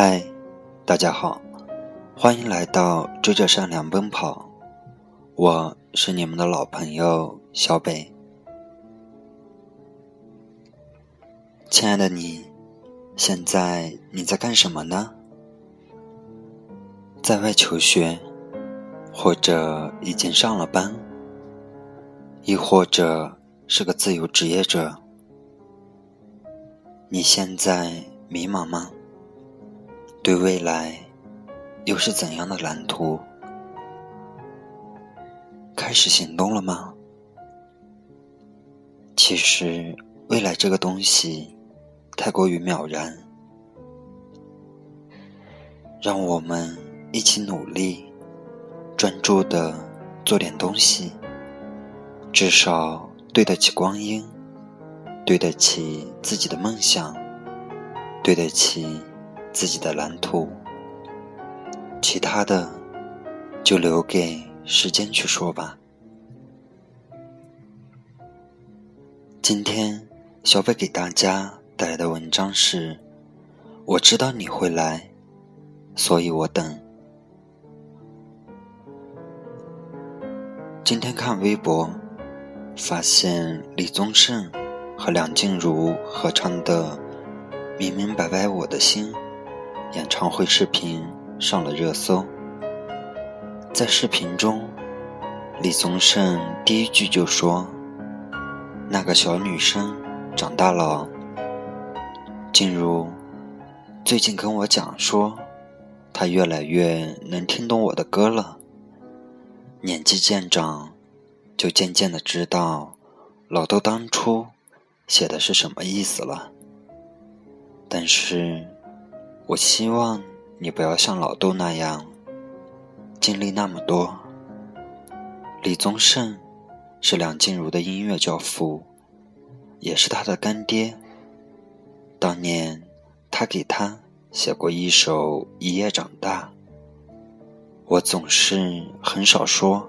嗨，大家好，欢迎来到追着善良奔跑。我是你们的老朋友小北。亲爱的你，现在你在干什么呢？在外求学，或者已经上了班，亦或者是个自由职业者？你现在迷茫吗？对未来又是怎样的蓝图？开始行动了吗？其实，未来这个东西太过于渺然，让我们一起努力，专注的做点东西，至少对得起光阴，对得起自己的梦想，对得起。自己的蓝图，其他的就留给时间去说吧。今天小北给大家带来的文章是：我知道你会来，所以我等。今天看微博，发现李宗盛和梁静茹合唱的《明明白白我的心》。演唱会视频上了热搜。在视频中，李宗盛第一句就说：“那个小女生长大了。”静茹最近跟我讲说，她越来越能听懂我的歌了。年纪渐长，就渐渐的知道老豆当初写的是什么意思了。但是。我希望你不要像老豆那样经历那么多。李宗盛是梁静茹的音乐教父，也是她的干爹。当年他给她写过一首《一夜长大》。我总是很少说，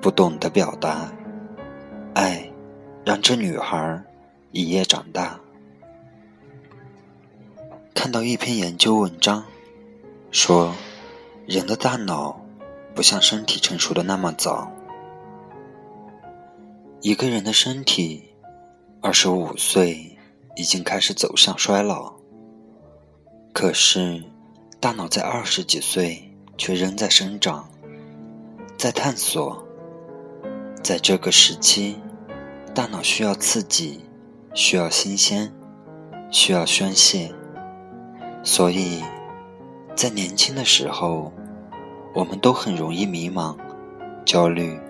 不懂得表达，爱让这女孩一夜长大。看到一篇研究文章，说人的大脑不像身体成熟的那么早。一个人的身体二十五岁已经开始走向衰老，可是大脑在二十几岁却仍在生长，在探索。在这个时期，大脑需要刺激，需要新鲜，需要宣泄。所以，在年轻的时候，我们都很容易迷茫、焦虑。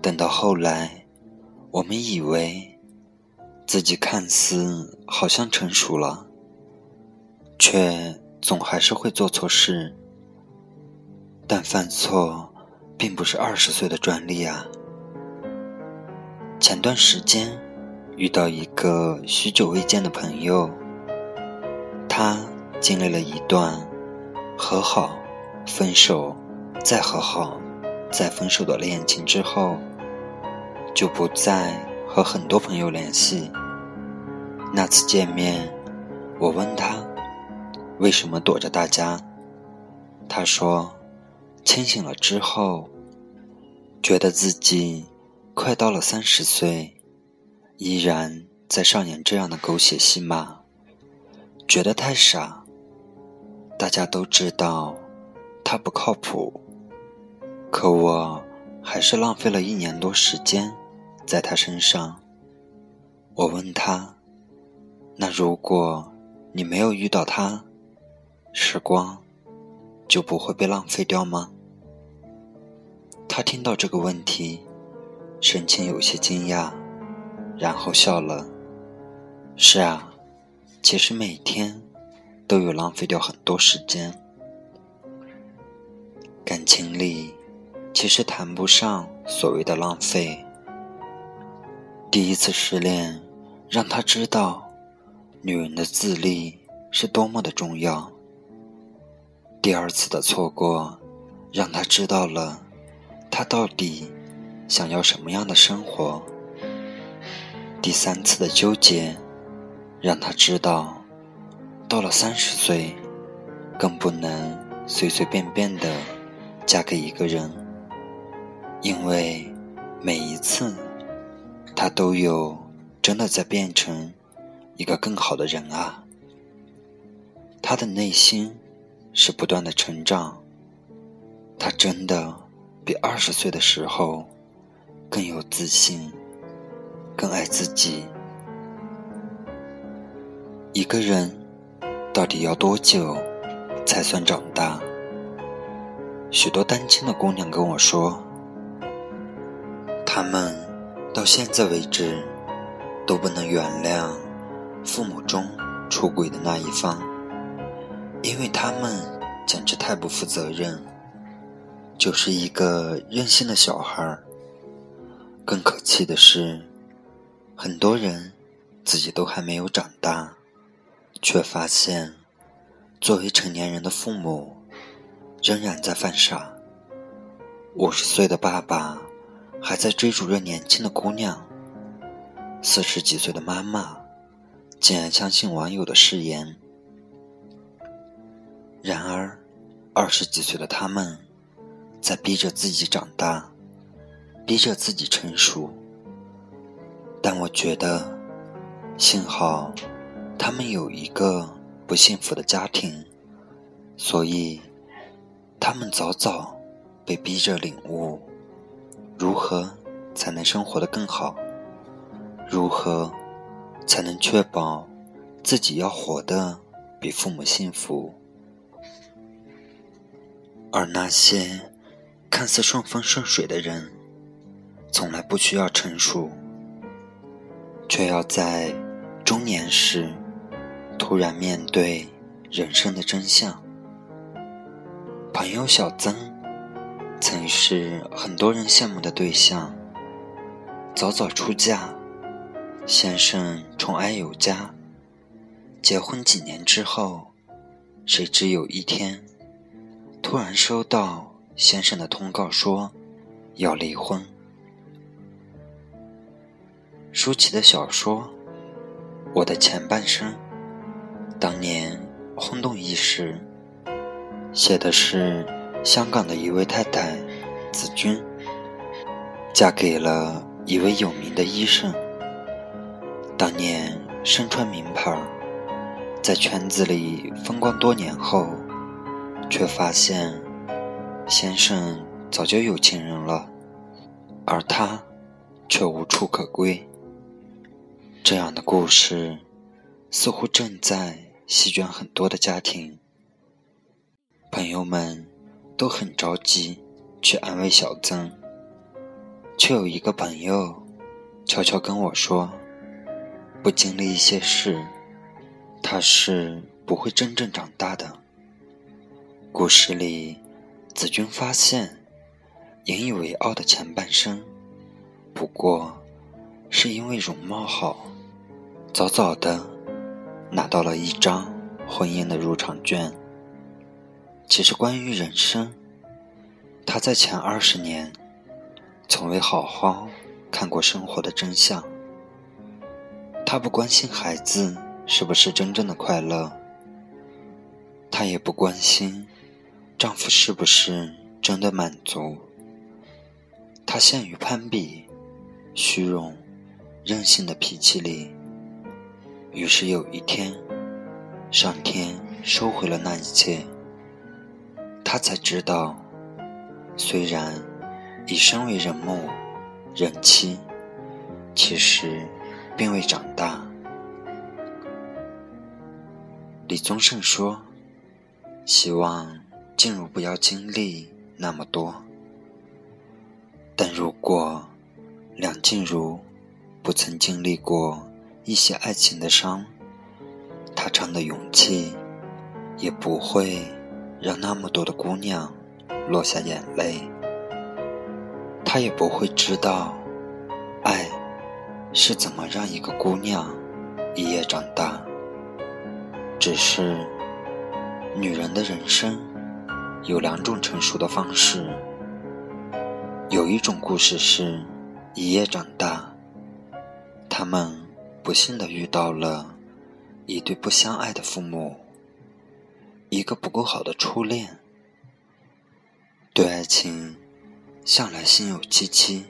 等到后来，我们以为自己看似好像成熟了，却总还是会做错事。但犯错并不是二十岁的专利啊！前段时间遇到一个许久未见的朋友。他经历了一段和好、分手、再和好、再分手的恋情之后，就不再和很多朋友联系。那次见面，我问他为什么躲着大家，他说清醒了之后，觉得自己快到了三十岁，依然在上演这样的狗血戏码。觉得太傻，大家都知道他不靠谱，可我还是浪费了一年多时间在他身上。我问他：“那如果你没有遇到他，时光就不会被浪费掉吗？”他听到这个问题，神情有些惊讶，然后笑了：“是啊。”其实每天都有浪费掉很多时间，感情里其实谈不上所谓的浪费。第一次失恋让他知道女人的自立是多么的重要。第二次的错过让他知道了他到底想要什么样的生活。第三次的纠结。让他知道，到了三十岁，更不能随随便便的嫁给一个人，因为每一次，他都有真的在变成一个更好的人啊。他的内心是不断的成长，他真的比二十岁的时候更有自信，更爱自己。一个人到底要多久才算长大？许多单亲的姑娘跟我说，她们到现在为止都不能原谅父母中出轨的那一方。因为他们简直太不负责任，就是一个任性的小孩儿。更可气的是，很多人自己都还没有长大，却发现作为成年人的父母仍然在犯傻。五十岁的爸爸还在追逐着年轻的姑娘，四十几岁的妈妈竟然相信网友的誓言。然而，二十几岁的他们，在逼着自己长大，逼着自己成熟。但我觉得，幸好他们有一个不幸福的家庭，所以他们早早被逼着领悟，如何才能生活的更好，如何才能确保自己要活得比父母幸福。而那些看似顺风顺水的人，从来不需要成熟，却要在中年时突然面对人生的真相。朋友小曾曾是很多人羡慕的对象，早早出嫁，先生宠爱有加。结婚几年之后，谁知有一天。突然收到先生的通告，说要离婚。舒淇的小说《我的前半生》当年轰动一时，写的是香港的一位太太子君，嫁给了一位有名的医生。当年身穿名牌，在圈子里风光多年后。却发现，先生早就有情人了，而他却无处可归。这样的故事似乎正在席卷很多的家庭。朋友们都很着急去安慰小曾，却有一个朋友悄悄跟我说：“不经历一些事，他是不会真正长大的。”故事里，子君发现，引以为傲的前半生，不过是因为容貌好，早早的拿到了一张婚姻的入场券。其实，关于人生，他在前二十年，从未好好看过生活的真相。他不关心孩子是不是真正的快乐，他也不关心。丈夫是不是真的满足？她陷于攀比、虚荣、任性的脾气里。于是有一天，上天收回了那一切。他才知道，虽然已身为人母、人妻，其实并未长大。李宗盛说：“希望。”静茹不要经历那么多，但如果梁静茹不曾经历过一些爱情的伤，他唱的勇气也不会让那么多的姑娘落下眼泪。他也不会知道，爱是怎么让一个姑娘一夜长大。只是女人的人生。有两种成熟的方式，有一种故事是一夜长大，他们不幸的遇到了一对不相爱的父母，一个不够好的初恋，对爱情向来心有戚戚，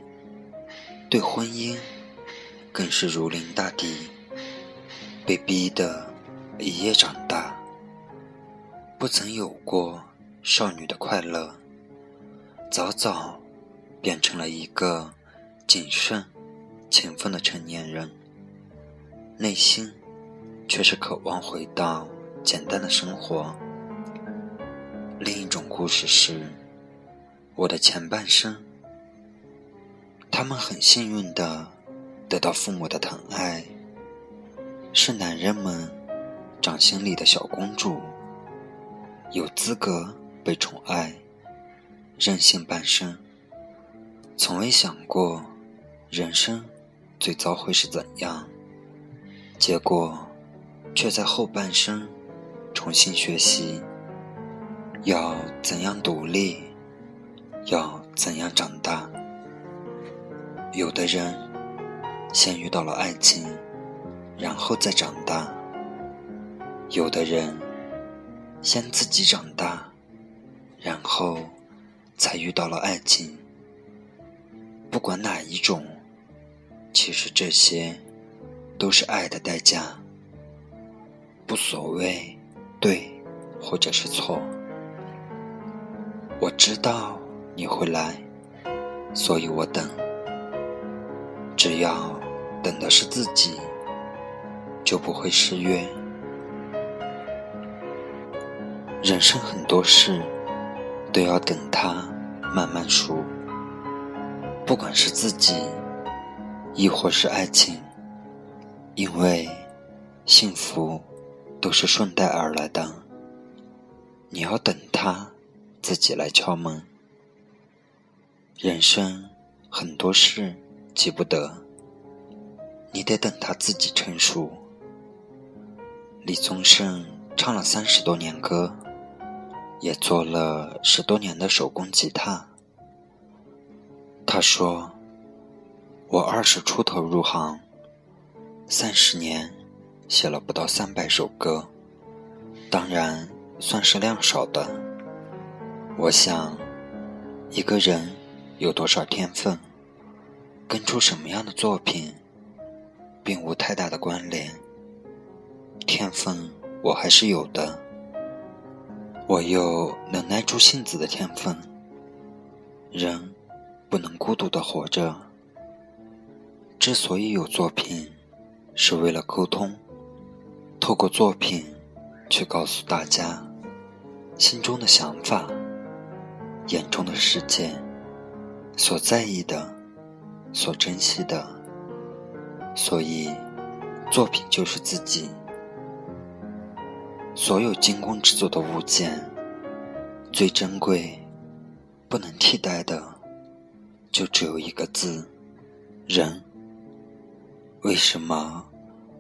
对婚姻更是如临大敌，被逼得一夜长大，不曾有过少女的快乐，早早变成了一个谨慎、勤奋的成年人，内心却是渴望回到简单的生活。另一种故事是，我的前半生，他们很幸运的得到父母的疼爱，是男人们掌心里的小公主，有资格被宠爱，任性半生，从未想过人生最糟会是怎样，结果却在后半生重新学习。要怎样独立？要怎样长大？有的人先遇到了爱情，然后再长大；有的人先自己长大，然后才遇到了爱情。不管哪一种，其实这些都是爱的代价，不所谓对或者是错。我知道你会来，所以我等。只要等的是自己，就不会失约。人生很多事都要等它慢慢熟，不管是自己，亦或是爱情，因为幸福都是顺带而来的。你要等它。自己来敲门。人生很多事急不得，你得等他自己成熟。李宗盛唱了三十多年歌，也做了十多年的手工吉他。他说：“我二十出头入行，三十年写了不到三百首歌，当然算是量少的。”我想，一个人有多少天分，跟出什么样的作品，并无太大的关联。天分我还是有的，我有能耐住性子的天分。人不能孤独的活着。之所以有作品，是为了沟通，透过作品去告诉大家心中的想法。眼中的世界，所在意的，所珍惜的，所以，作品就是自己。所有精工制作的物件，最珍贵、不能替代的，就只有一个字：人。为什么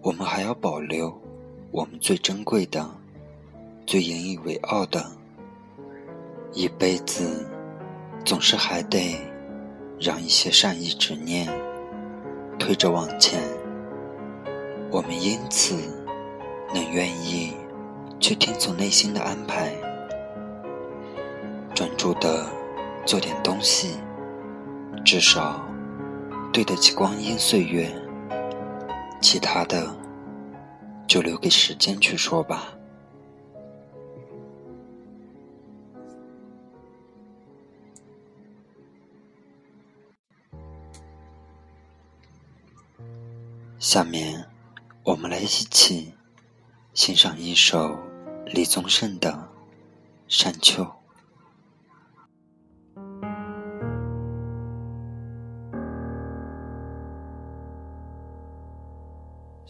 我们还要保留我们最珍贵的、最引以为傲的？一辈子，总是还得让一些善意执念推着往前。我们因此能愿意去听从内心的安排，专注的做点东西，至少对得起光阴岁月。其他的，就留给时间去说吧。下面，我们来一起欣赏一首李宗盛的《山丘》。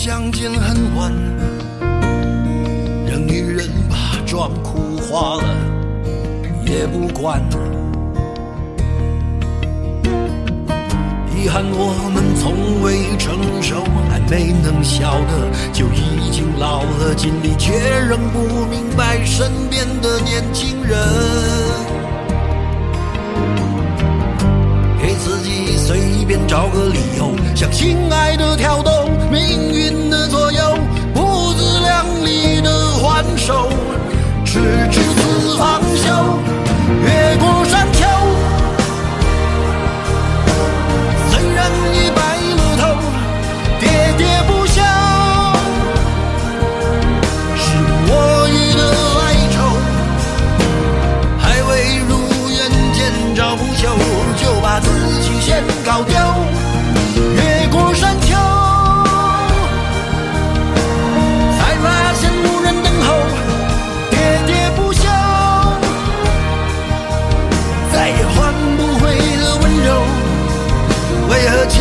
相见恨晚，让女人把妆哭花了也不管。遗憾我们从未成熟，还没能晓得，就已经老了，尽力却仍不明白身边的年轻人。便找个理由，向心爱的挑逗，命运的左右，不自量力的还手，直至 헤어지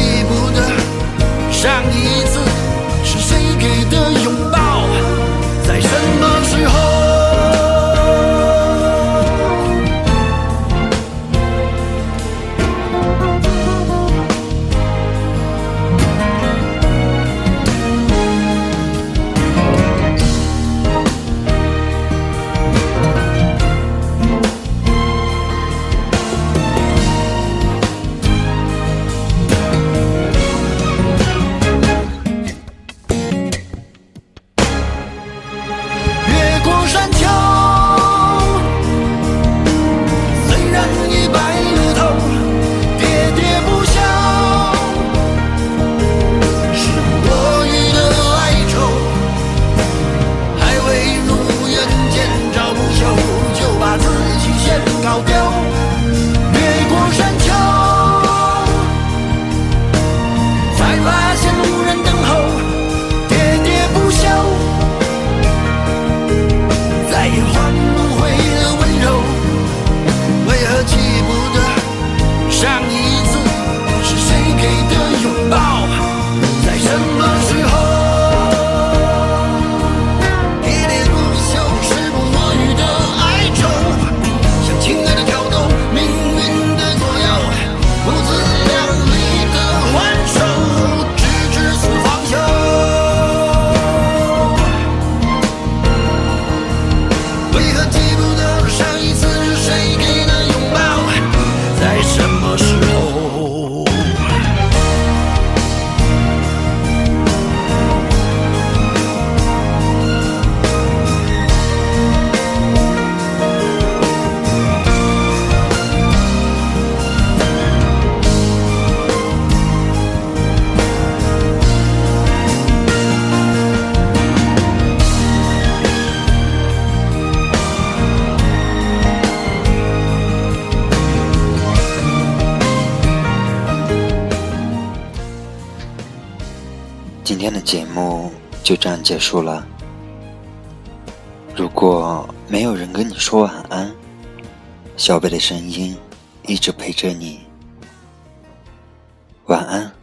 节目就这样结束了。如果没有人跟你说晚安，小贝的声音一直陪着你。晚安。